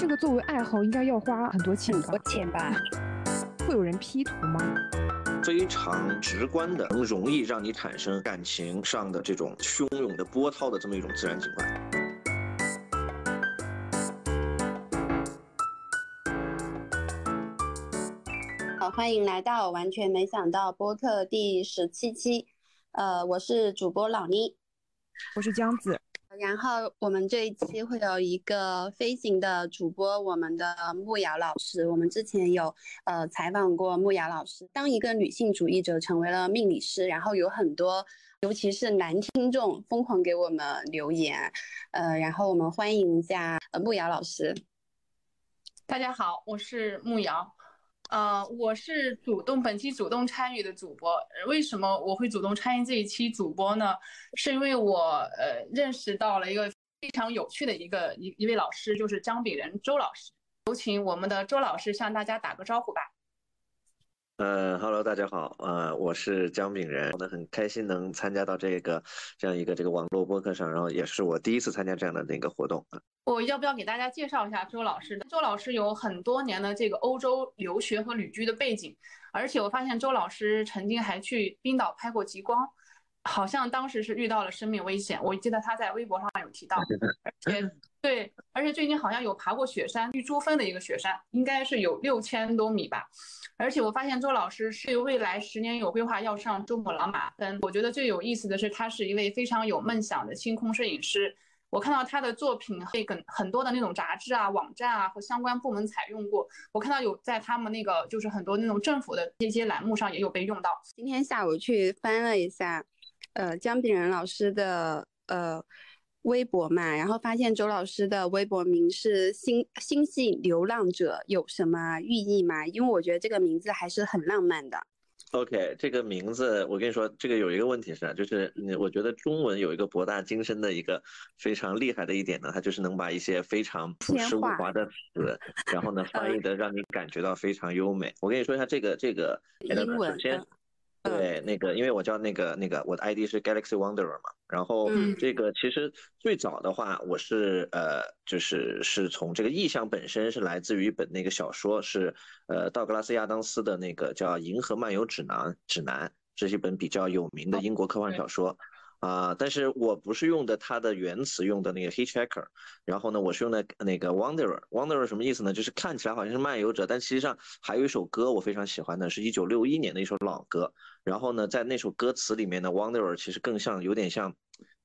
这个作为爱好应该要花很多钱很多？钱吧？会有人 P 图吗？非常直观的，能容易让你产生感情上的这种汹涌的波涛的这么一种自然景观。好，欢迎来到完全没想到播客第十七期。呃，我是主播老妮，我是姜子。然后我们这一期会有一个飞行的主播，我们的木瑶老师。我们之前有呃采访过木瑶老师。当一个女性主义者成为了命理师，然后有很多，尤其是男听众疯狂给我们留言。呃，然后我们欢迎一下呃木瑶老师。大家好，我是木瑶。呃，我是主动本期主动参与的主播。为什么我会主动参与这一期主播呢？是因为我呃认识到了一个非常有趣的一个一一位老师，就是姜炳仁周老师。有请我们的周老师向大家打个招呼吧。呃哈喽，大家好，呃，我是姜炳仁，我呢很开心能参加到这个这样一个这个网络播客上，然后也是我第一次参加这样的那个活动啊。我要不要给大家介绍一下周老师？周老师有很多年的这个欧洲留学和旅居的背景，而且我发现周老师曾经还去冰岛拍过极光，好像当时是遇到了生命危险。我记得他在微博上有提到，而且对，而且最近好像有爬过雪山，玉珠峰的一个雪山，应该是有六千多米吧。而且我发现周老师是未来十年有规划要上珠穆朗玛峰。我觉得最有意思的是，他是一位非常有梦想的星空摄影师。我看到他的作品被很很多的那种杂志啊、网站啊和相关部门采用过。我看到有在他们那个就是很多那种政府的这些栏目上也有被用到。今天下午去翻了一下，呃，姜炳仁老师的呃。微博嘛，然后发现周老师的微博名是星星系流浪者，有什么寓意吗？因为我觉得这个名字还是很浪漫的。OK，这个名字我跟你说，这个有一个问题是，就是我觉得中文有一个博大精深的一个非常厉害的一点呢，它就是能把一些非常朴实无华的词，然后呢 翻译的让你感觉到非常优美。我跟你说一下这个这个英文。首先。对，那个，因为我叫那个那个，我的 ID 是 Galaxy Wanderer 嘛，然后这个其实最早的话，我是呃，就是是从这个意象本身是来自于一本那个小说，是呃道格拉斯亚当斯的那个叫《银河漫游指南》指南，这是一本比较有名的英国科幻小说。啊，但是我不是用的它的原词，用的那个 hitchhiker，然后呢，我是用的那个 wanderer，wanderer 什么意思呢？就是看起来好像是漫游者，但实际上还有一首歌我非常喜欢的，是一九六一年的一首老歌。然后呢，在那首歌词里面呢，wanderer 其实更像有点像，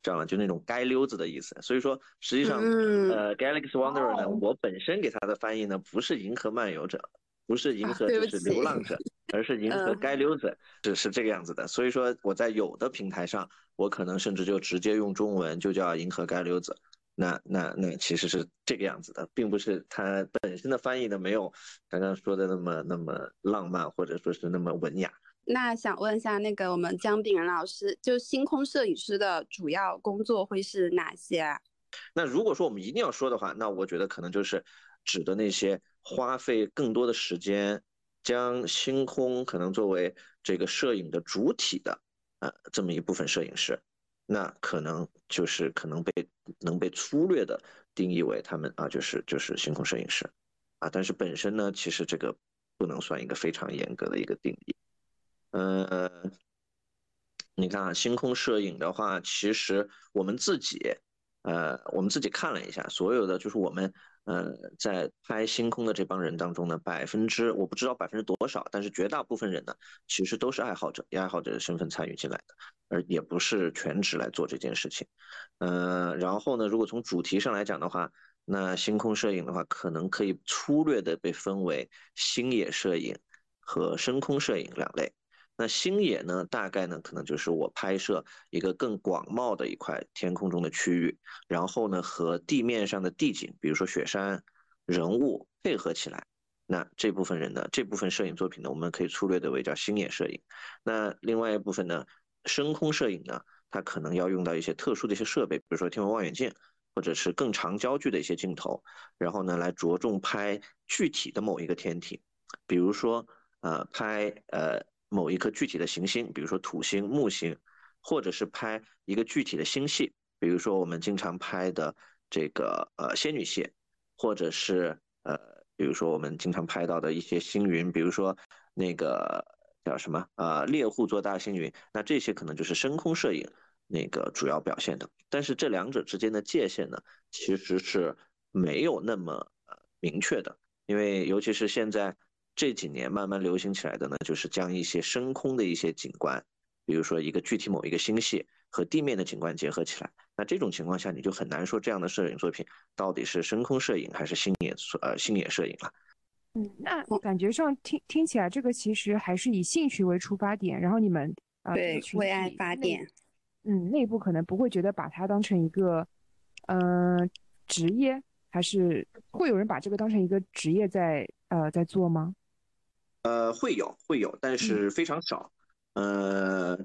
知道吗？就那种街溜子的意思。所以说，实际上，呃，galaxy wanderer 呢，我本身给它的翻译呢，不是银河漫游者。不是银河就是流浪者，而是银河街溜子，是是这个样子的。所以说我在有的平台上，我可能甚至就直接用中文就叫银河街溜子。那那那其实是这个样子的，并不是它本身的翻译的没有刚刚说的那么那么浪漫，或者说是那么文雅。那想问一下，那个我们姜炳仁老师，就星空摄影师的主要工作会是哪些啊？那如果说我们一定要说的话，那我觉得可能就是指的那些。花费更多的时间，将星空可能作为这个摄影的主体的，呃，这么一部分摄影师，那可能就是可能被能被粗略的定义为他们啊，就是就是星空摄影师，啊，但是本身呢，其实这个不能算一个非常严格的一个定义。呃，你看啊，星空摄影的话，其实我们自己，呃，我们自己看了一下，所有的就是我们。呃，在拍星空的这帮人当中呢，百分之我不知道百分之多少，但是绝大部分人呢，其实都是爱好者，以爱好者的身份参与进来的，而也不是全职来做这件事情。呃，然后呢，如果从主题上来讲的话，那星空摄影的话，可能可以粗略的被分为星野摄影和深空摄影两类。那星野呢，大概呢，可能就是我拍摄一个更广袤的一块天空中的区域，然后呢，和地面上的地景，比如说雪山、人物配合起来。那这部分人呢，这部分摄影作品呢，我们可以粗略的为叫星野摄影。那另外一部分呢，深空摄影呢，它可能要用到一些特殊的一些设备，比如说天文望远镜，或者是更长焦距的一些镜头，然后呢，来着重拍具体的某一个天体，比如说呃，拍呃。某一颗具体的行星，比如说土星、木星，或者是拍一个具体的星系，比如说我们经常拍的这个呃仙女系，或者是呃，比如说我们经常拍到的一些星云，比如说那个叫什么呃猎户座大星云，那这些可能就是深空摄影那个主要表现的。但是这两者之间的界限呢，其实是没有那么呃明确的，因为尤其是现在这几年慢慢流行起来的呢，就是将一些深空的一些景观，比如说一个具体某一个星系和地面的景观结合起来。那这种情况下，你就很难说这样的摄影作品到底是深空摄影还是星野呃星野摄影了。嗯，那感觉上听听起来，这个其实还是以兴趣为出发点，然后你们啊对为爱发电，嗯，内部可能不会觉得把它当成一个嗯职业，还是会有人把这个当成一个职业在呃在做吗？呃，会有会有，但是非常少。呃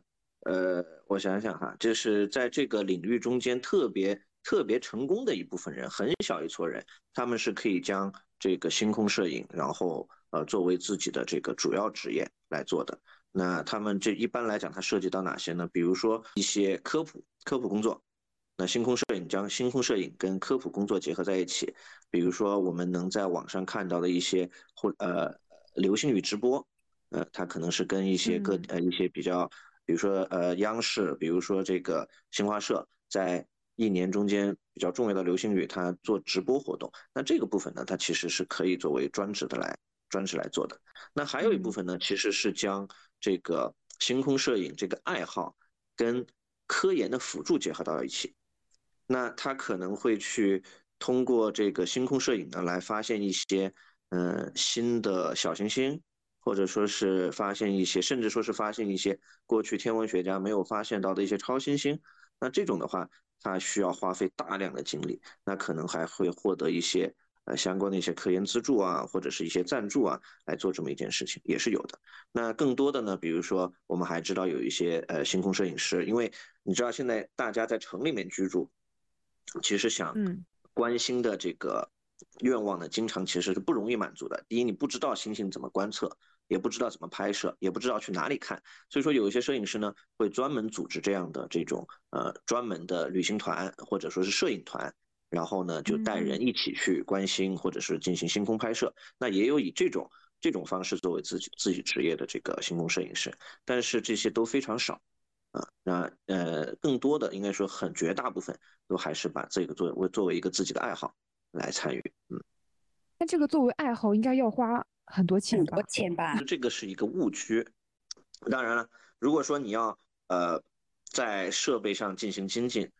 呃，我想想哈，就是在这个领域中间特别特别成功的一部分人，很小一撮人，他们是可以将这个星空摄影，然后呃作为自己的这个主要职业来做的。那他们这一般来讲，它涉及到哪些呢？比如说一些科普科普工作，那星空摄影将星空摄影跟科普工作结合在一起。比如说我们能在网上看到的一些或呃流星雨直播，呃，它可能是跟一些个呃一些比较。比如说，呃，央视，比如说这个新华社，在一年中间比较重要的流星雨，它做直播活动。那这个部分呢，它其实是可以作为专职的来专职来做的。那还有一部分呢，其实是将这个星空摄影这个爱好跟科研的辅助结合到一起。那他可能会去通过这个星空摄影呢，来发现一些嗯新的小行星。或者说是发现一些，甚至说是发现一些过去天文学家没有发现到的一些超新星，那这种的话，它需要花费大量的精力，那可能还会获得一些呃相关的一些科研资助啊，或者是一些赞助啊，来做这么一件事情也是有的。那更多的呢，比如说我们还知道有一些呃星空摄影师，因为你知道现在大家在城里面居住，其实想关心的这个。愿望呢，经常其实是不容易满足的。第一，你不知道星星怎么观测，也不知道怎么拍摄，也不知道去哪里看。所以说，有一些摄影师呢，会专门组织这样的这种呃专门的旅行团，或者说是摄影团，然后呢就带人一起去观星，或者是进行星空拍摄。那也有以这种这种方式作为自己自己职业的这个星空摄影师，但是这些都非常少啊。那呃，更多的应该说很绝大部分都还是把这个作为作为一个自己的爱好。来参与，嗯，那这个作为爱好应该要花很多钱吧？钱吧？这个是一个误区。当然了，如果说你要呃在设备上进行精进，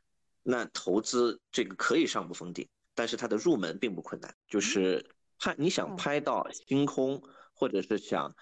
那投资这个可以上不封顶，但是它的入门并不困难。就是拍你想拍到星空，或者是想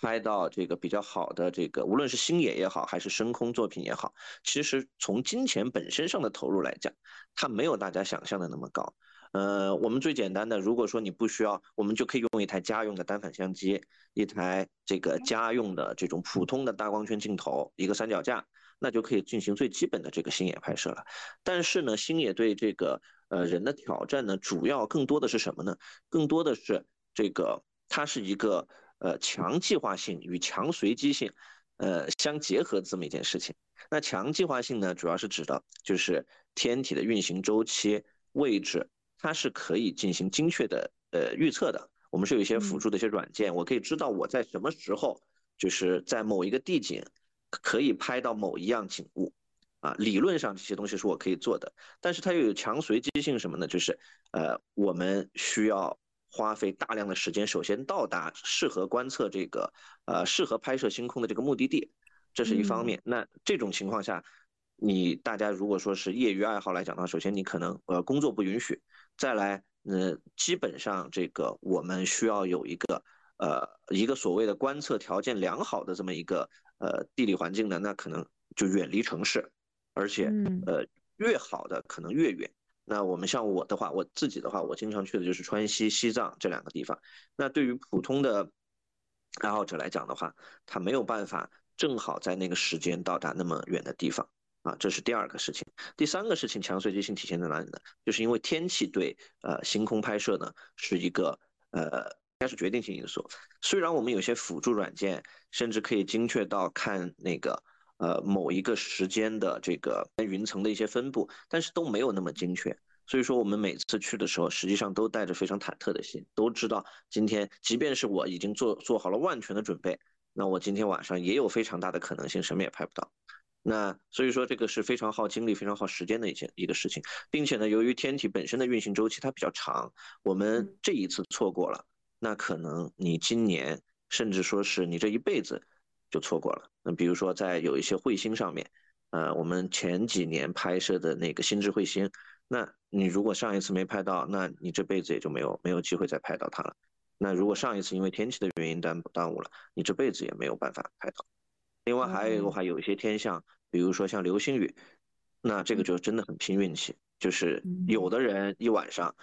拍到这个比较好的这个，无论是星野也好，还是深空作品也好，其实从金钱本身上的投入来讲，它没有大家想象的那么高。呃，我们最简单的，如果说你不需要，我们就可以用一台家用的单反相机，一台这个家用的这种普通的大光圈镜头，一个三脚架，那就可以进行最基本的这个星野拍摄了。但是呢，星野对这个呃人的挑战呢，主要更多的是什么呢？更多的是这个它是一个呃强计划性与强随机性呃相结合的这么一件事情。那强计划性呢，主要是指的就是天体的运行周期、位置。它是可以进行精确的呃预测的。我们是有一些辅助的一些软件，我可以知道我在什么时候，就是在某一个地景可以拍到某一样景物，啊，理论上这些东西是我可以做的。但是它又有强随机性什么呢？就是呃，我们需要花费大量的时间，首先到达适合观测这个呃适合拍摄星空的这个目的地，这是一方面。那这种情况下，你大家如果说是业余爱好来讲的话，首先你可能呃工作不允许。再来，呃，基本上这个我们需要有一个，呃，一个所谓的观测条件良好的这么一个呃地理环境呢，那可能就远离城市，而且呃越好的可能越远。那我们像我的话，我自己的话，我经常去的就是川西、西藏这两个地方。那对于普通的爱好者来讲的话，他没有办法正好在那个时间到达那么远的地方。啊，这是第二个事情。第三个事情，强随机性体现在哪里呢？就是因为天气对呃星空拍摄呢是一个呃应该是决定性因素。虽然我们有些辅助软件，甚至可以精确到看那个呃某一个时间的这个云层的一些分布，但是都没有那么精确。所以说我们每次去的时候，实际上都带着非常忐忑的心，都知道今天即便是我已经做做好了万全的准备，那我今天晚上也有非常大的可能性什么也拍不到。那所以说这个是非常耗精力、非常耗时间的一件一个事情，并且呢，由于天体本身的运行周期它比较长，我们这一次错过了，那可能你今年甚至说是你这一辈子就错过了。那比如说在有一些彗星上面，呃，我们前几年拍摄的那个新智彗星，那你如果上一次没拍到，那你这辈子也就没有没有机会再拍到它了。那如果上一次因为天气的原因耽耽误了，你这辈子也没有办法拍到。另外还有一个话，有一些天象。比如说像流星雨，那这个就真的很拼运气，就是有的人一晚上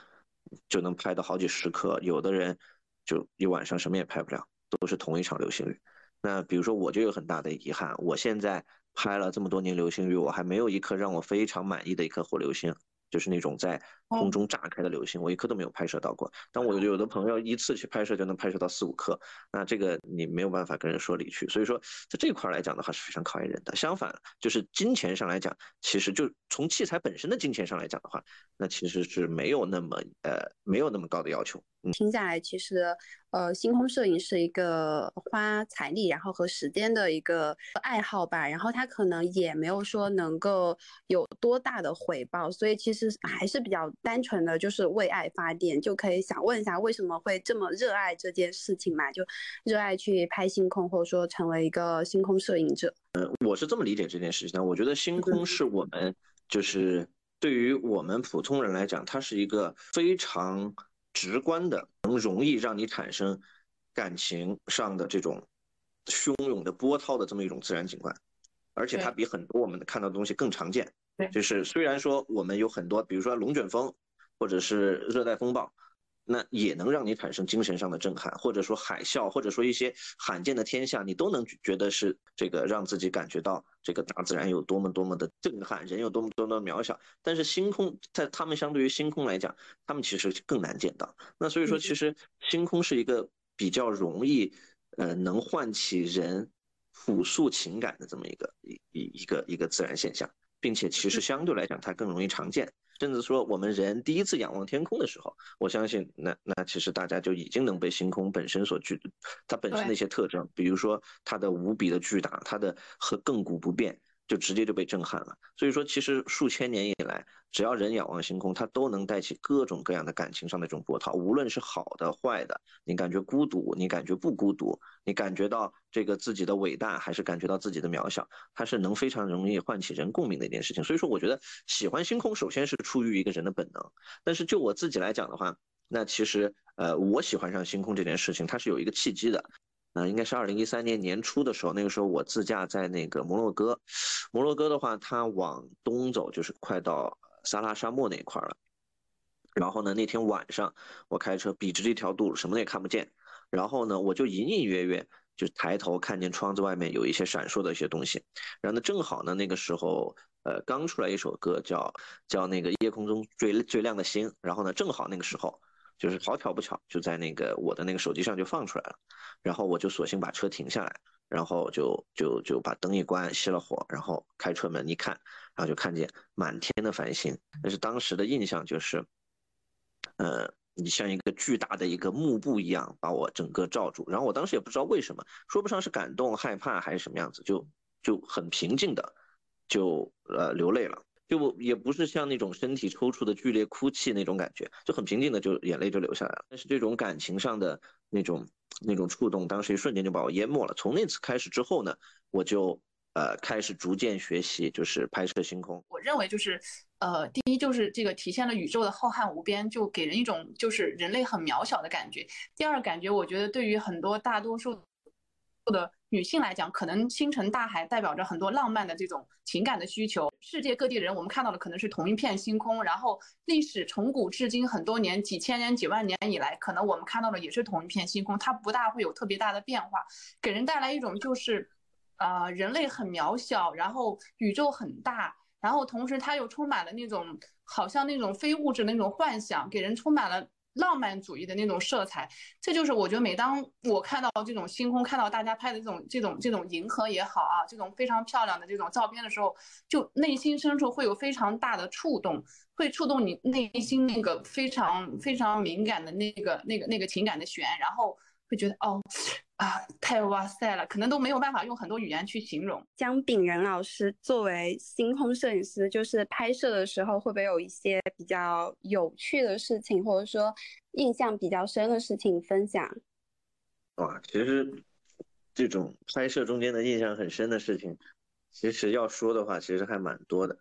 就能拍到好几十颗，有的人就一晚上什么也拍不了，都是同一场流星雨。那比如说我就有很大的遗憾，我现在拍了这么多年流星雨，我还没有一颗让我非常满意的一颗火流星。就是那种在空中炸开的流星，我一颗都没有拍摄到过。但我有的朋友一次去拍摄就能拍摄到四五颗，那这个你没有办法跟人说理去。所以说，在这块来讲的话是非常考验人的。相反，就是金钱上来讲，其实就从器材本身的金钱上来讲的话，那其实是没有那么呃没有那么高的要求。听下来，其实。呃，星空摄影是一个花财力然后和时间的一个爱好吧，然后它可能也没有说能够有多大的回报，所以其实还是比较单纯的就是为爱发电，就可以想问一下为什么会这么热爱这件事情嘛？就热爱去拍星空，或者说成为一个星空摄影者。嗯，我是这么理解这件事情的，我觉得星空是我们就是对于我们普通人来讲，它是一个非常。直观的，能容易让你产生感情上的这种汹涌的波涛的这么一种自然景观，而且它比很多我们看到的东西更常见。对，就是虽然说我们有很多，比如说龙卷风，或者是热带风暴。那也能让你产生精神上的震撼，或者说海啸，或者说一些罕见的天象，你都能觉得是这个让自己感觉到这个大自然有多么多么的震撼，人有多么多么渺小。但是星空在他们相对于星空来讲，他们其实更难见到。那所以说，其实星空是一个比较容易，呃，能唤起人朴素情感的这么一个一一一个一个自然现象，并且其实相对来讲，它更容易常见。甚至说，我们人第一次仰望天空的时候，我相信，那那其实大家就已经能被星空本身所具，它本身的一些特征，比如说它的无比的巨大，它的和亘古不变。就直接就被震撼了。所以说，其实数千年以来，只要人仰望星空，它都能带起各种各样的感情上的这种波涛，无论是好的坏的，你感觉孤独，你感觉不孤独，你感觉到这个自己的伟大，还是感觉到自己的渺小，它是能非常容易唤起人共鸣的一件事情。所以说，我觉得喜欢星空，首先是出于一个人的本能。但是就我自己来讲的话，那其实呃，我喜欢上星空这件事情，它是有一个契机的。呃，应该是二零一三年年初的时候，那个时候我自驾在那个摩洛哥，摩洛哥的话，它往东走就是快到撒拉沙漠那一块了。然后呢，那天晚上我开车笔直一条路，什么也看不见。然后呢，我就隐隐约约就抬头看见窗子外面有一些闪烁的一些东西。然后呢，正好呢，那个时候呃刚出来一首歌叫叫那个夜空中最最亮的星。然后呢，正好那个时候。就是好巧不巧，就在那个我的那个手机上就放出来了，然后我就索性把车停下来，然后就就就把灯一关，熄了火，然后开车门一看，然后就看见满天的繁星。但是当时的印象就是，呃，你像一个巨大的一个幕布一样把我整个罩住。然后我当时也不知道为什么，说不上是感动、害怕还是什么样子，就就很平静的就呃流泪了。就也不是像那种身体抽搐的剧烈哭泣那种感觉，就很平静的就眼泪就流下来了。但是这种感情上的那种那种触动，当时一瞬间就把我淹没了。从那次开始之后呢，我就呃开始逐渐学习，就是拍摄星空。我认为就是呃，第一就是这个体现了宇宙的浩瀚无边，就给人一种就是人类很渺小的感觉。第二感觉，我觉得对于很多大多数的。女性来讲，可能星辰大海代表着很多浪漫的这种情感的需求。世界各地人，我们看到的可能是同一片星空。然后历史从古至今很多年、几千年、几万年以来，可能我们看到的也是同一片星空，它不大会有特别大的变化，给人带来一种就是，呃，人类很渺小，然后宇宙很大，然后同时它又充满了那种好像那种非物质的那种幻想，给人充满了浪漫主义的那种色彩。这就是我觉得每当我看到这种星空，看到大家拍的这种这种这种银河也好啊，这种非常漂亮的这种照片的时候，就内心深处会有非常大的触动，会触动你内心那个非常非常敏感的那个那个那个情感的弦，然后。会觉得哦，啊，太哇塞了，可能都没有办法用很多语言去形容。姜炳仁老师作为星空摄影师，就是拍摄的时候会不会有一些比较有趣的事情，或者说印象比较深的事情分享？哇，其实这种拍摄中间的印象很深的事情，其实要说的话，其实还蛮多的。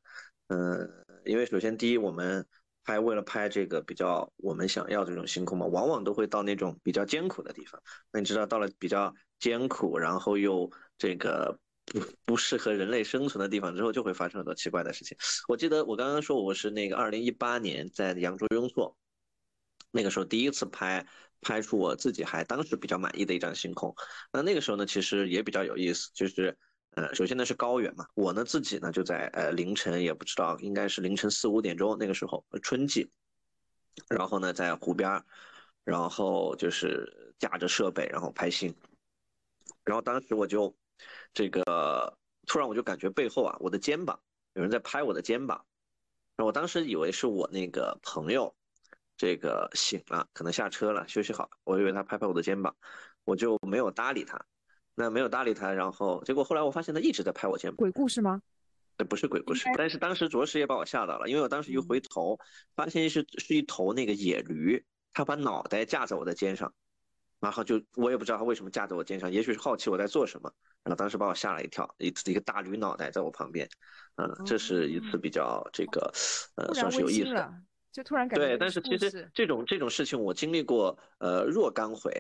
嗯，因为首先第一，我们。拍为了拍这个比较我们想要这种星空嘛，往往都会到那种比较艰苦的地方。那你知道到了比较艰苦，然后又这个不不适合人类生存的地方之后，就会发生很多奇怪的事情。我记得我刚刚说我是那个二零一八年在扬州雍措，那个时候第一次拍拍出我自己还当时比较满意的一张星空。那那个时候呢，其实也比较有意思，就是。呃，首先呢是高原嘛，我呢自己呢就在呃凌晨也不知道，应该是凌晨四五点钟那个时候，春季，然后呢在湖边，然后就是架着设备然后拍星，然后当时我就这个突然我就感觉背后啊我的肩膀有人在拍我的肩膀，然后我当时以为是我那个朋友这个醒了，可能下车了休息好，我以为他拍拍我的肩膀，我就没有搭理他。那没有搭理他，然后结果后来我发现他一直在拍我肩膀。鬼故事吗？这不是鬼故事，但是当时着实也把我吓到了，因为我当时一回头，发现是是一头那个野驴，它把脑袋架在我的肩上，然后就我也不知道它为什么架在我肩上，也许是好奇我在做什么，然后当时把我吓了一跳，一次一个大驴脑袋在我旁边，嗯，这是一次比较这个呃算是有意思的，就突然感觉对，但是其实这种这种事情我经历过呃若干回。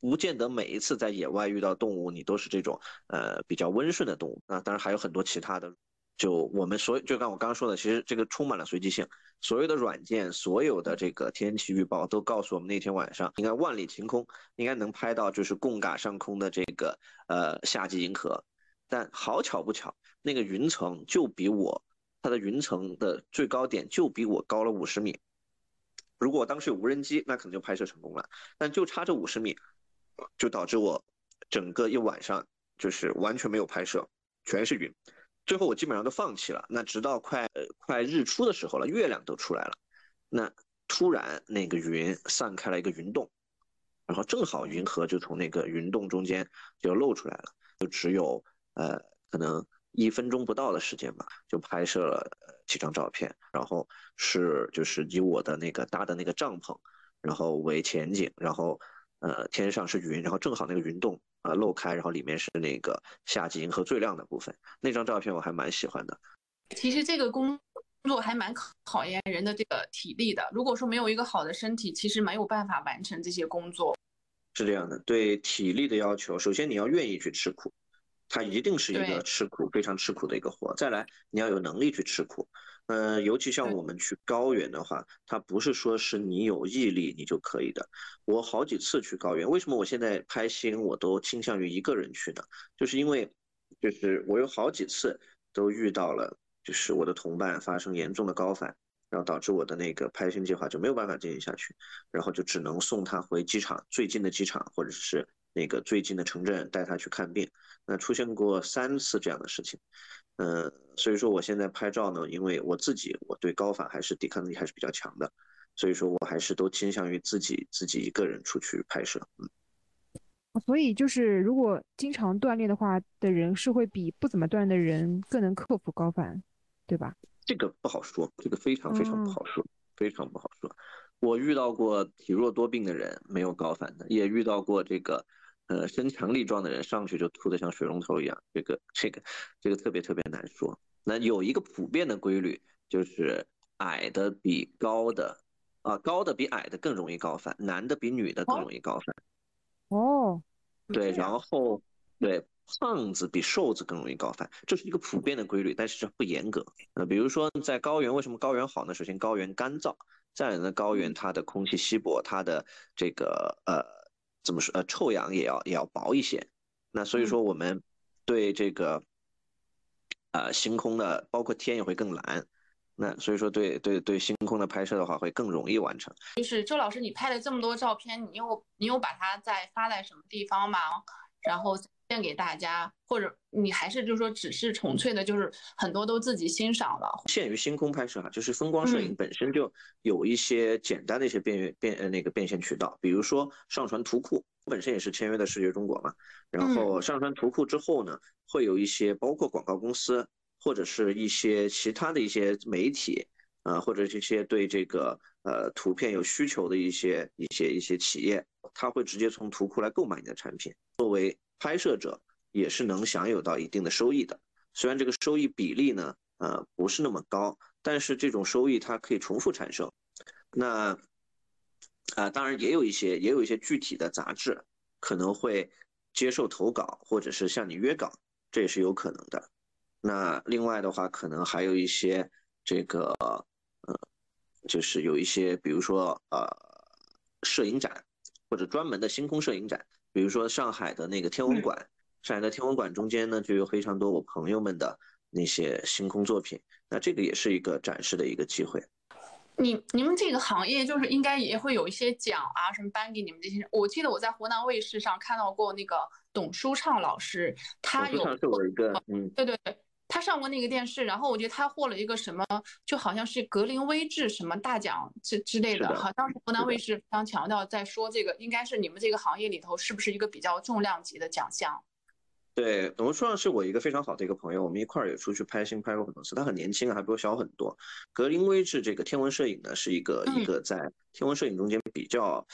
不见得每一次在野外遇到动物，你都是这种呃比较温顺的动物啊。当然还有很多其他的，就我们所就刚我刚刚说的，其实这个充满了随机性。所有的软件，所有的这个天气预报都告诉我们那天晚上应该万里晴空，应该能拍到就是贡嘎上空的这个呃夏季银河。但好巧不巧，那个云层就比我它的云层的最高点就比我高了五十米。如果当时有无人机，那可能就拍摄成功了。但就差这五十米。就导致我整个一晚上就是完全没有拍摄，全是云。最后我基本上都放弃了。那直到快快日出的时候了，月亮都出来了，那突然那个云散开了一个云洞，然后正好银河就从那个云洞中间就露出来了，就只有呃可能一分钟不到的时间吧，就拍摄了几张照片。然后是就是以我的那个搭的那个帐篷，然后为前景，然后。呃，天上是云，然后正好那个云洞啊漏开，然后里面是那个夏季银河最亮的部分。那张照片我还蛮喜欢的。其实这个工作还蛮考验人的这个体力的。如果说没有一个好的身体，其实没有办法完成这些工作。是这样的，对体力的要求，首先你要愿意去吃苦，它一定是一个吃苦、非常吃苦的一个活。再来，你要有能力去吃苦。嗯，尤其像我们去高原的话，它不是说是你有毅力你就可以的。我好几次去高原，为什么我现在拍星我都倾向于一个人去呢？就是因为，就是我有好几次都遇到了，就是我的同伴发生严重的高反，然后导致我的那个拍星计划就没有办法进行下去，然后就只能送他回机场最近的机场，或者是那个最近的城镇带他去看病。那出现过三次这样的事情。嗯，所以说我现在拍照呢，因为我自己我对高反还是抵抗力还是比较强的，所以说我还是都倾向于自己自己一个人出去拍摄。嗯，所以就是如果经常锻炼的话的人，是会比不怎么锻炼的人更能克服高反，对吧？这个不好说，这个非常非常不好说，非常不好说。我遇到过体弱多病的人没有高反的，也遇到过这个。呃，身强力壮的人上去就吐得像水龙头一样，这个这个这个特别特别难说。那有一个普遍的规律，就是矮的比高的，啊，高的比矮的更容易高反，男的比女的更容易高反。哦，对，然后对，胖子比瘦子更容易高反，这是一个普遍的规律，但是这不严格。呃，比如说在高原，为什么高原好呢？首先高原干燥，再来呢，高原它的空气稀薄，它的这个呃。怎么说？呃，臭氧也要也要薄一些。那所以说，我们对这个呃星空的，包括天也会更蓝。那所以说对对对星空的拍摄的话会更容易完成。就是周老师，你拍了这么多照片，你有你有把它再发在什么地方吗？然后献给大家，或者你还是就是说只是纯粹的，就是很多都自己欣赏了。限于星空拍摄哈，就是风光摄影本身就有一些简单的一些变变呃那个变现渠道，比如说上传图库，本身也是签约的视觉中国嘛。然后上传图库之后呢，会有一些包括广告公司。或者是一些其他的一些媒体，啊，或者这些对这个呃图片有需求的一些一些一些企业，他会直接从图库来购买你的产品。作为拍摄者，也是能享有到一定的收益的。虽然这个收益比例呢，呃，不是那么高，但是这种收益它可以重复产生。那啊，当然也有一些也有一些具体的杂志可能会接受投稿，或者是向你约稿，这也是有可能的。那另外的话，可能还有一些这个，呃，就是有一些，比如说呃，摄影展或者专门的星空摄影展，比如说上海的那个天文馆，上海的天文馆中间呢就有非常多我朋友们的那些星空作品，那这个也是一个展示的一个机会。你你们这个行业就是应该也会有一些奖啊，什么颁给你们这些人。我记得我在湖南卫视上看到过那个董书畅老师，他有是我一个，嗯，对对对。他上过那个电视，然后我觉得他获了一个什么，就好像是格林威治什么大奖之之类的，好像是湖南卫视非常强调在说这个，应该是你们这个行业里头是不是一个比较重量级的奖项？对，董书畅是我一个非常好的一个朋友，我们一块儿也出去拍星拍过很多次。他很年轻，还比我小很多。格林威治这个天文摄影呢，是一个一个在天文摄影中间比较，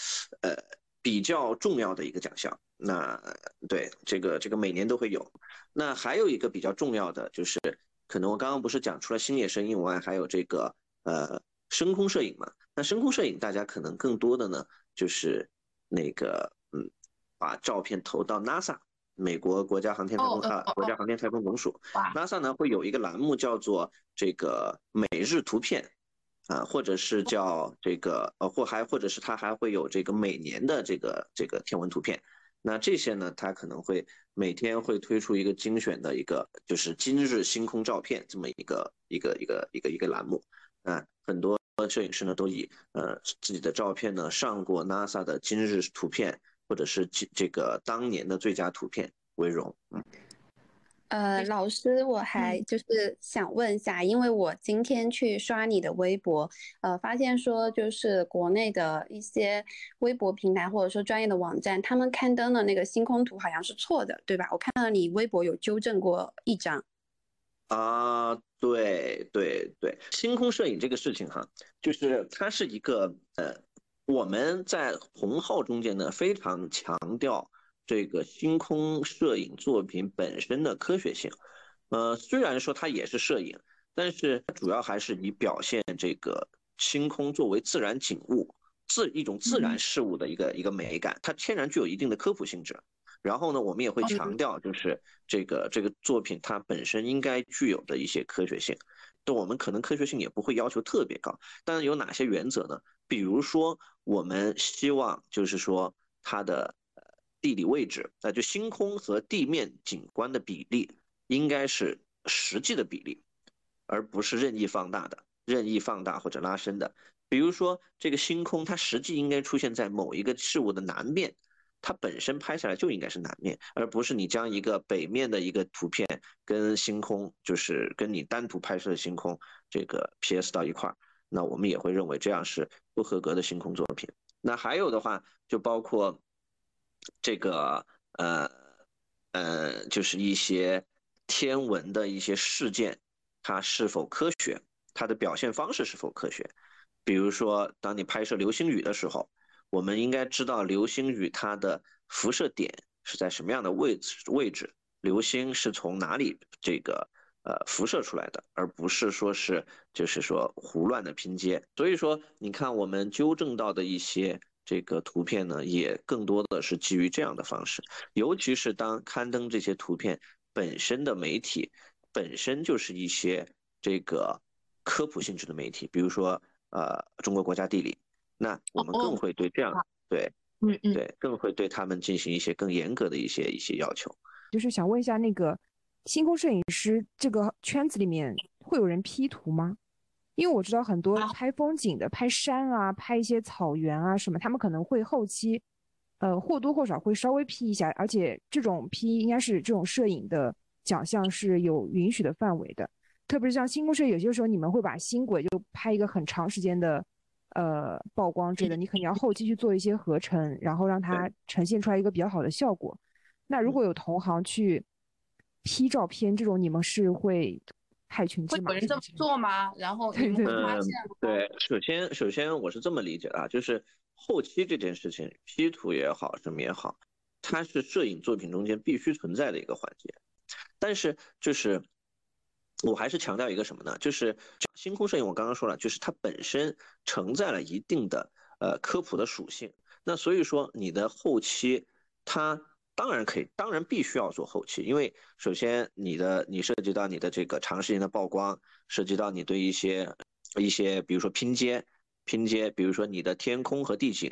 呃，比较重要的一个奖项。那对这个这个每年都会有。那还有一个比较重要的就是，可能我刚刚不是讲除了星野声音外，还有这个呃深空摄影嘛？那深空摄影大家可能更多的呢，就是那个嗯，把照片投到 NASA 美国国家航天太空啊国家航天太空总署，NASA 呢会有一个栏目叫做这个每日图片啊，或者是叫这个呃或还或者是它还会有这个每年的这个这个天文图片。那这些呢，它可能会每天会推出一个精选的一个，就是今日星空照片这么一个一个一个一个一个栏目，啊，很多摄影师呢都以呃自己的照片呢上过 NASA 的今日图片或者是这个当年的最佳图片为荣，嗯。呃，老师，我还就是想问一下，因为我今天去刷你的微博，呃，发现说就是国内的一些微博平台或者说专业的网站，他们刊登的那个星空图好像是错的，对吧？我看到你微博有纠正过一张。啊，对对对，星空摄影这个事情哈，就是它是一个呃，我们在红号中间呢非常强调。这个星空摄影作品本身的科学性，呃，虽然说它也是摄影，但是主要还是以表现这个星空作为自然景物、自一种自然事物的一个一个美感，它天然具有一定的科普性质。然后呢，我们也会强调，就是这个这个作品它本身应该具有的一些科学性。对我们可能科学性也不会要求特别高，但是有哪些原则呢？比如说，我们希望就是说它的。地理位置，那就星空和地面景观的比例应该是实际的比例，而不是任意放大的、任意放大或者拉伸的。比如说，这个星空它实际应该出现在某一个事物的南面，它本身拍下来就应该是南面，而不是你将一个北面的一个图片跟星空，就是跟你单独拍摄的星空这个 PS 到一块儿，那我们也会认为这样是不合格的星空作品。那还有的话，就包括。这个呃呃，就是一些天文的一些事件，它是否科学？它的表现方式是否科学？比如说，当你拍摄流星雨的时候，我们应该知道流星雨它的辐射点是在什么样的位置位置，流星是从哪里这个呃辐射出来的，而不是说是就是说胡乱的拼接。所以说，你看我们纠正到的一些。这个图片呢，也更多的是基于这样的方式，尤其是当刊登这些图片本身的媒体本身就是一些这个科普性质的媒体，比如说呃中国国家地理，那我们更会对这样对，嗯嗯，对，更会对他们进行一些更严格的一些一些要求。就是想问一下，那个星空摄影师这个圈子里面会有人 P 图吗？因为我知道很多啊拍风景的、拍山啊、拍一些草原啊什么，他们可能会后期，呃，或多或少会稍微 P 一下，而且这种 P 应该是这种摄影的奖项是有允许的范围的。特别是像星空摄影，有些时候你们会把星轨就拍一个很长时间的，呃，曝光之类的，你肯定要后期去做一些合成，然后让它呈现出来一个比较好的效果。那如果有同行去 P 照片，这种你们是会害群之马？会有人这么做吗？然后你们对会发嗯？对，首先首先我是这么理解的啊，就是后期这件事情，P 图也好，什么也好，它是摄影作品中间必须存在的一个环节。但是就是我还是强调一个什么呢？就是星空摄影，我刚刚说了，就是它本身承载了一定的呃科普的属性。那所以说你的后期，它当然可以，当然必须要做后期，因为首先你的你涉及到你的这个长时间的曝光，涉及到你对一些一些比如说拼接拼接，比如说你的天空和地景，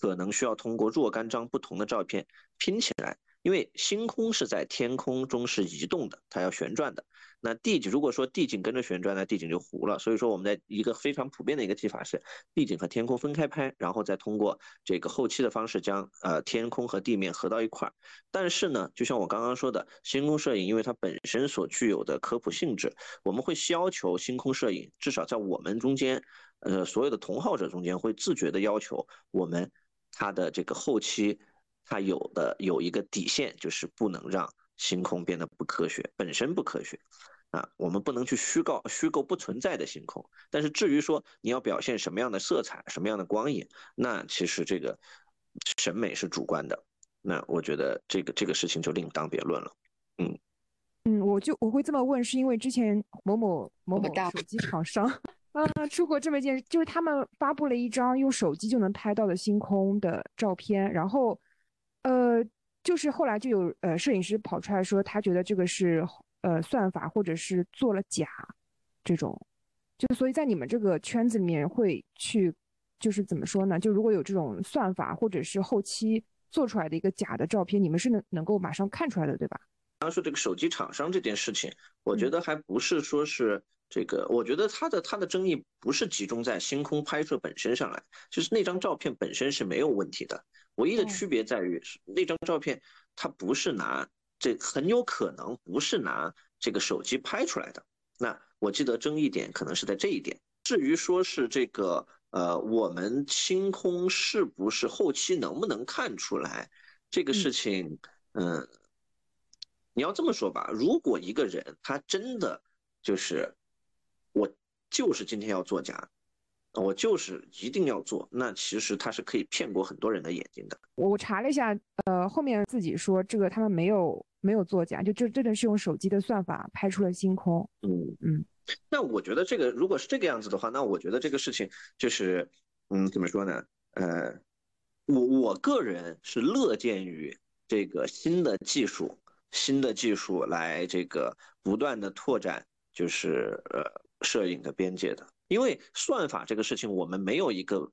可能需要通过若干张不同的照片拼起来。因为星空是在天空中是移动的，它要旋转的。那地景如果说地景跟着旋转，那地景就糊了。所以说我们在一个非常普遍的一个技法是，地景和天空分开拍，然后再通过这个后期的方式将呃天空和地面合到一块儿。但是呢，就像我刚刚说的，星空摄影因为它本身所具有的科普性质，我们会要求星空摄影至少在我们中间，呃所有的同好者中间会自觉的要求我们它的这个后期。它有的有一个底线，就是不能让星空变得不科学，本身不科学，啊，我们不能去虚构虚构不存在的星空。但是至于说你要表现什么样的色彩、什么样的光影，那其实这个审美是主观的。那我觉得这个这个事情就另当别论了。嗯嗯，我就我会这么问，是因为之前某某某某不到手机厂商，呃，出过这么一件，就是他们发布了一张用手机就能拍到的星空的照片，然后，呃，就是后来就有呃摄影师跑出来说，他觉得这个是呃算法或者是做了假，这种，就所以在你们这个圈子里面会去，就是怎么说呢？就如果有这种算法或者是后期做出来的一个假的照片，你们是能能够马上看出来的，对吧？刚刚说这个手机厂商这件事情，我觉嗯得还不是说是这个，我觉得它的它的争议不是集中在星空拍摄本身上来，就是那张照片本身是没有问题的，唯一的哦区别在于是那张照片它不是拿这很有可能不是拿这个手机拍出来的。那我记得争议点可能是在这一点。至于说是这个呃，我们清空是不是后期能不能看出来这个嗯事情，嗯。你要这么说吧，如果一个人他真的就是我就是今天要作假，我就是一定要做，那其实他是可以骗过很多人的眼睛的。我我查了一下，呃，后面自己说这个他们没有没有作假，就这真的是用手机的算法拍出了星空。嗯嗯，那我觉得这个如果是这个样子的话，那我觉得这个事情就是，嗯，怎么说呢？呃，我我个人是乐见于这个新的技术。新的技术来这个不断的拓展，就是呃摄影的边界的，因为算法这个事情我们没有一个，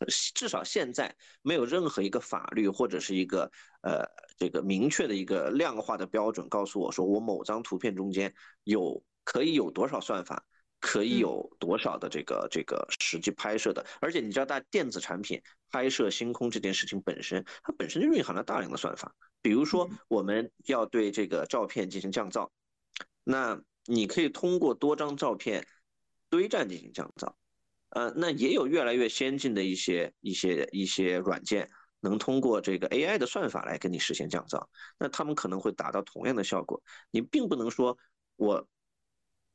至少现在没有任何一个法律或者是一个呃这个明确的一个量化的标准告诉我说我某张图片中间有可以有多少算法。可以有多少的这个这个实际拍摄的？而且你知道，大电子产品拍摄星空这件事情本身，它本身就蕴含了大量的算法。比如说，我们要对这个照片进行降噪，那你可以通过多张照片堆栈进行降噪。呃，那也有越来越先进的一些一些一些软件，能通过这个 AI 的算法来给你实现降噪。那他们可能会达到同样的效果。你并不能说我。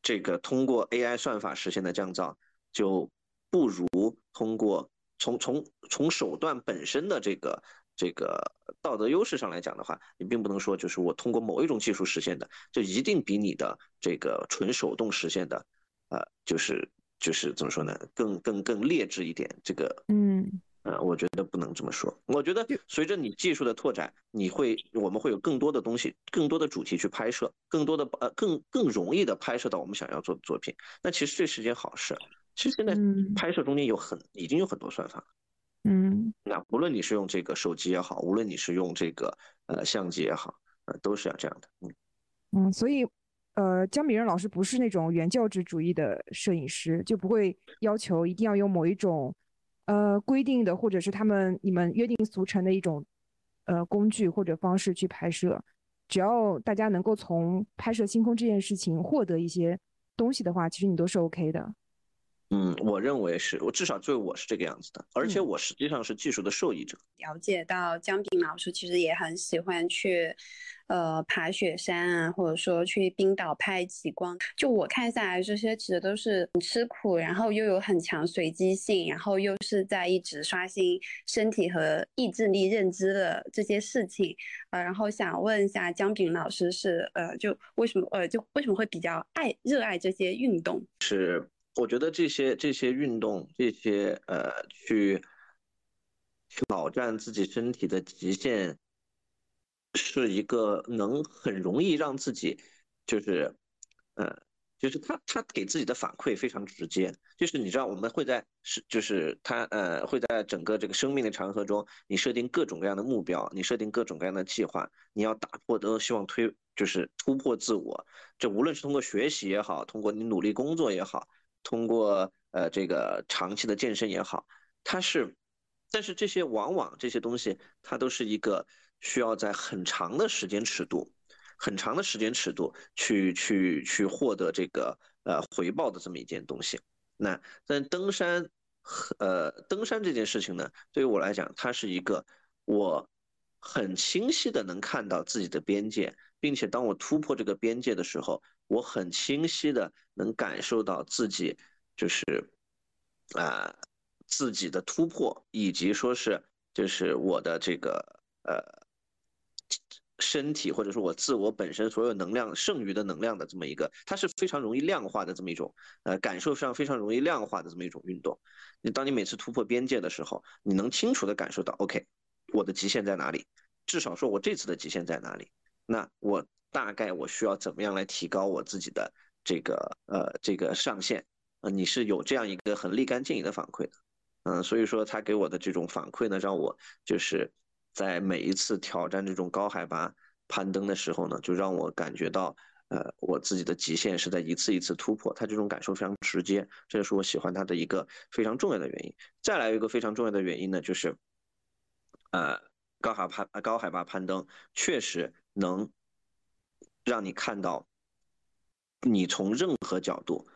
这个通过 AI 算法实现的降噪，就不如通过从从从手段本身的这个这个道德优势上来讲的话，你并不能说就是我通过某一种技术实现的，就一定比你的这个纯手动实现的，呃，就是就是怎么说呢，更更更劣质一点。这个，嗯。呃，我觉得不能这么说。我觉得随着你技术的拓展，你会我们会有更多的东西，更多的主题去拍摄，更多的呃更更容易的拍摄到我们想要做的作品。那其实这是件好事。其实现在拍摄中间有很已经有很多算法。嗯，那无论你是用这个手机也好，无论你是用这个呃相机也好，呃都是要这样的。嗯嗯，所以呃，姜敏仁老师不是那种原教旨主义的摄影师，就不会要求一定要用某一种呃规定的，或者是他们你们约定俗成的一种呃工具或者方式去拍摄。只要大家能够从拍摄星空这件事情获得一些东西的话，其实你都是 OK 的。嗯，我认为是我至少对我是这个样子的，而且我实际上是技术的受益者。了解到姜炳老师其实也很喜欢去，呃，爬雪山啊，或者说去冰岛拍极光。就我看下来，这些其实都是很吃苦，然后又有很强随机性，然后又是在一直刷新身体和意志力认知的这些事情。呃，然后想问一下姜炳老师是，呃，就为什么，呃，就为什么会比较爱热爱这些运动？是。我觉得这些这些运动，这些呃，去挑战自己身体的极限，是一个能很容易让自己，就是，呃，就是他他给自己的反馈非常直接，就是你知道我们会在是就是他呃会在整个这个生命的长河中，你设定各种各样的目标，你设定各种各样的计划，你要打破都希望推就是突破自我，这无论是通过学习也好，通过你努力工作也好。通过呃这个长期的健身也好，它是，但是这些往往这些东西，它都是一个需要在很长的时间尺度，很长的时间尺度去去去获得这个呃回报的这么一件东西。那但登山，呃登山这件事情呢，对于我来讲，它是一个我很清晰的能看到自己的边界，并且当我突破这个边界的时候。我很清晰的能感受到自己，就是啊自己的突破，以及说是就是我的这个呃身体或者说我自我本身所有能量剩余的能量的这么一个，它是非常容易量化的这么一种呃感受上非常容易量化的这么一种运动。你当你每次突破边界的时候，你能清楚的感受到，OK，我的极限在哪里？至少说我这次的极限在哪里？那我。大概我需要怎么样来提高我自己的这个呃这个上限？呃，你是有这样一个很立竿见影的反馈的，嗯，所以说他给我的这种反馈呢，让我就是在每一次挑战这种高海拔攀登的时候呢，就让我感觉到呃我自己的极限是在一次一次突破，他这种感受非常直接，这就是我喜欢他的一个非常重要的原因。再来一个非常重要的原因呢，就是呃高海攀高海拔攀登确实能。让你看到你从任何角度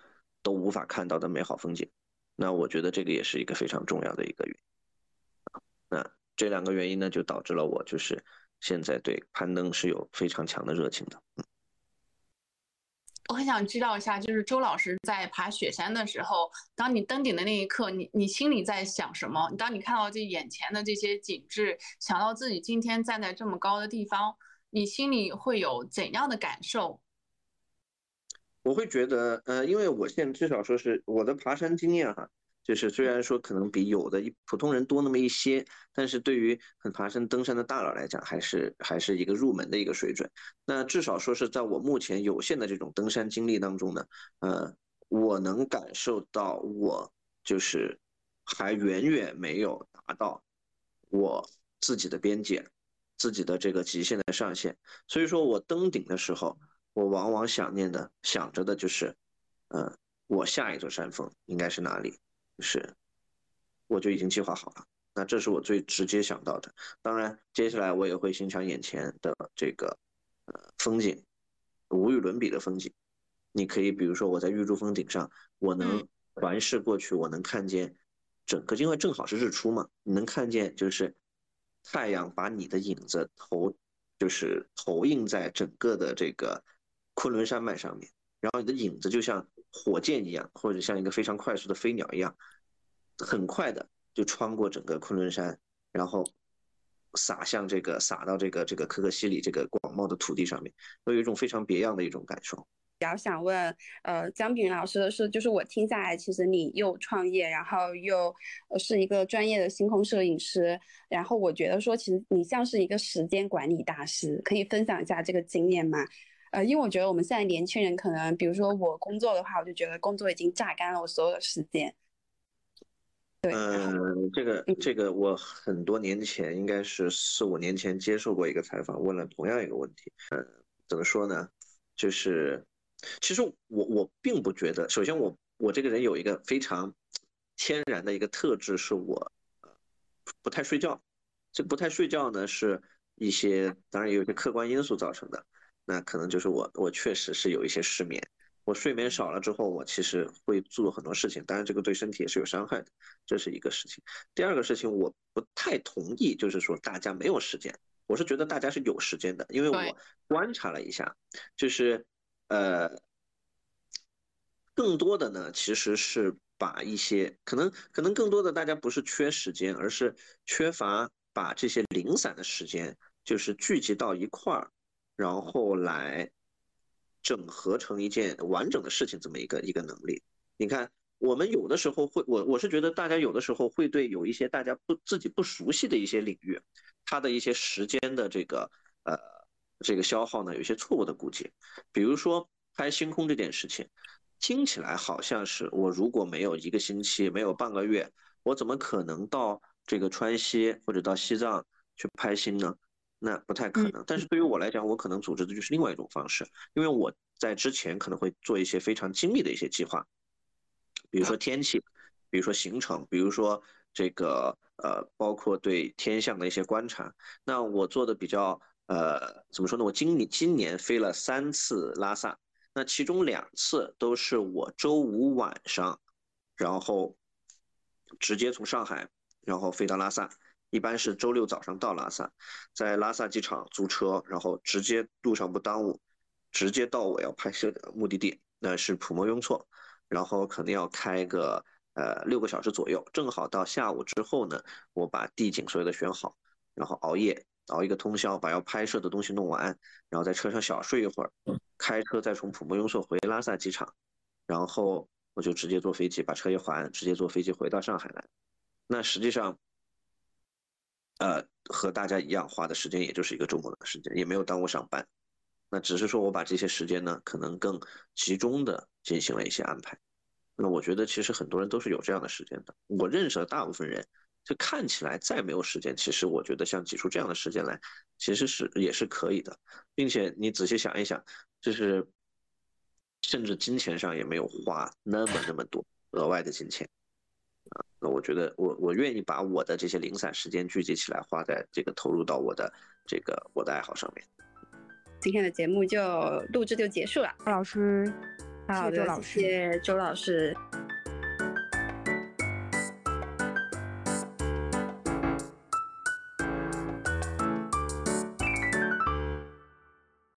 都无法看到的美好风景，那我觉得这个也是一个非常重要的一个原因。那这两个原因呢，就导致了我就是现在对攀登是有非常强的热情的。我很想知道一下，就是周老师在爬雪山的时候，当你登顶的那一刻，你你心里在想什么？当你看到这眼前的这些景致，想到自己今天站在这么高的地方。你心里会有怎样的感受？我会觉得，呃，因为我现在至少说是我的爬山经验哈，就是虽然说可能比有的普通人多那么一些，但是对于很爬山登山的大佬来讲，还是还是一个入门的一个水准。那至少说是在我目前有限的这种登山经历当中呢，呃，我能感受到我就是还远远没有达到我自己的边界。自己的这个极限的上限，所以说我登顶的时候，我往往想念的、想着的就是，呃，我下一座山峰应该是哪里？是，我就已经计划好了。那这是我最直接想到的。当然，接下来我也会欣赏眼前的这个，呃，风景，无与伦比的风景。你可以比如说我在玉珠峰顶上，我能环视过去，我能看见整个，因为正好是日出嘛，你能看见就是。太阳把你的影子投，就是投映在整个的这个昆仑山脉上面，然后你的影子就像火箭一样，或者像一个非常快速的飞鸟一样，很快的就穿过整个昆仑山，然后洒向这个洒到这个这个可可西里这个广袤的土地上面，会有一种非常别样的一种感受。比较想问，呃，姜炳老师的是，就是我听下来，其实你又创业，然后又是一个专业的星空摄影师，然后我觉得说，其实你像是一个时间管理大师，可以分享一下这个经验吗？呃，因为我觉得我们现在年轻人可能，比如说我工作的话，我就觉得工作已经榨干了我所有的时间。对，嗯，这个这个，我很多年前，应该是四五年前接受过一个采访，问了同样一个问题，嗯，怎么说呢？就是。其实我我并不觉得，首先我我这个人有一个非常天然的一个特质，是我不太睡觉。这不太睡觉呢，是一些当然也有一些客观因素造成的。那可能就是我我确实是有一些失眠。我睡眠少了之后，我其实会做很多事情，当然这个对身体也是有伤害的，这是一个事情。第二个事情，我不太同意，就是说大家没有时间。我是觉得大家是有时间的，因为我观察了一下，就是呃，更多的呢，其实是把一些可能可能更多的大家不是缺时间，而是缺乏把这些零散的时间，就是聚集到一块儿，然后来。整合成一件完整的事情，这么一个一个能力。你看，我们有的时候会，我我是觉得大家有的时候会对有一些大家不自己不熟悉的一些领域，它的一些时间的这个呃这个消耗呢，有一些错误的估计。比如说拍星空这件事情，听起来好像是我如果没有一个星期，没有半个月，我怎么可能到这个川西或者到西藏去拍星呢？那不太可能，但是对于我来讲，我可能组织的就是另外一种方式，因为我在之前可能会做一些非常精密的一些计划，比如说天气，比如说行程，比如说这个呃，包括对天象的一些观察。那我做的比较呃，怎么说呢？我今年今年飞了三次拉萨，那其中两次都是我周五晚上，然后直接从上海然后飞到拉萨。一般是周六早上到拉萨，在拉萨机场租车，然后直接路上不耽误，直接到我要拍摄的目的地，那是普莫雍措，然后可能要开个呃六个小时左右，正好到下午之后呢，我把地景所有的选好，然后熬夜熬一个通宵，把要拍摄的东西弄完，然后在车上小睡一会儿，开车再从普莫雍措回拉萨机场，然后我就直接坐飞机把车一还，直接坐飞机回到上海来，那实际上。呃，和大家一样花的时间，也就是一个周末的时间，也没有耽误上班。那只是说我把这些时间呢，可能更集中的进行了一些安排。那我觉得其实很多人都是有这样的时间的。我认识的大部分人，就看起来再没有时间，其实我觉得像挤出这样的时间来，其实是也是可以的，并且你仔细想一想，就是甚至金钱上也没有花那么那么多额外的金钱啊。那我觉得，我我愿意把我的这些零散时间聚集起来，花在这个投入到我的这个我的爱好上面。今天的节目就录制就结束了，周老师，好的，谢谢周老师。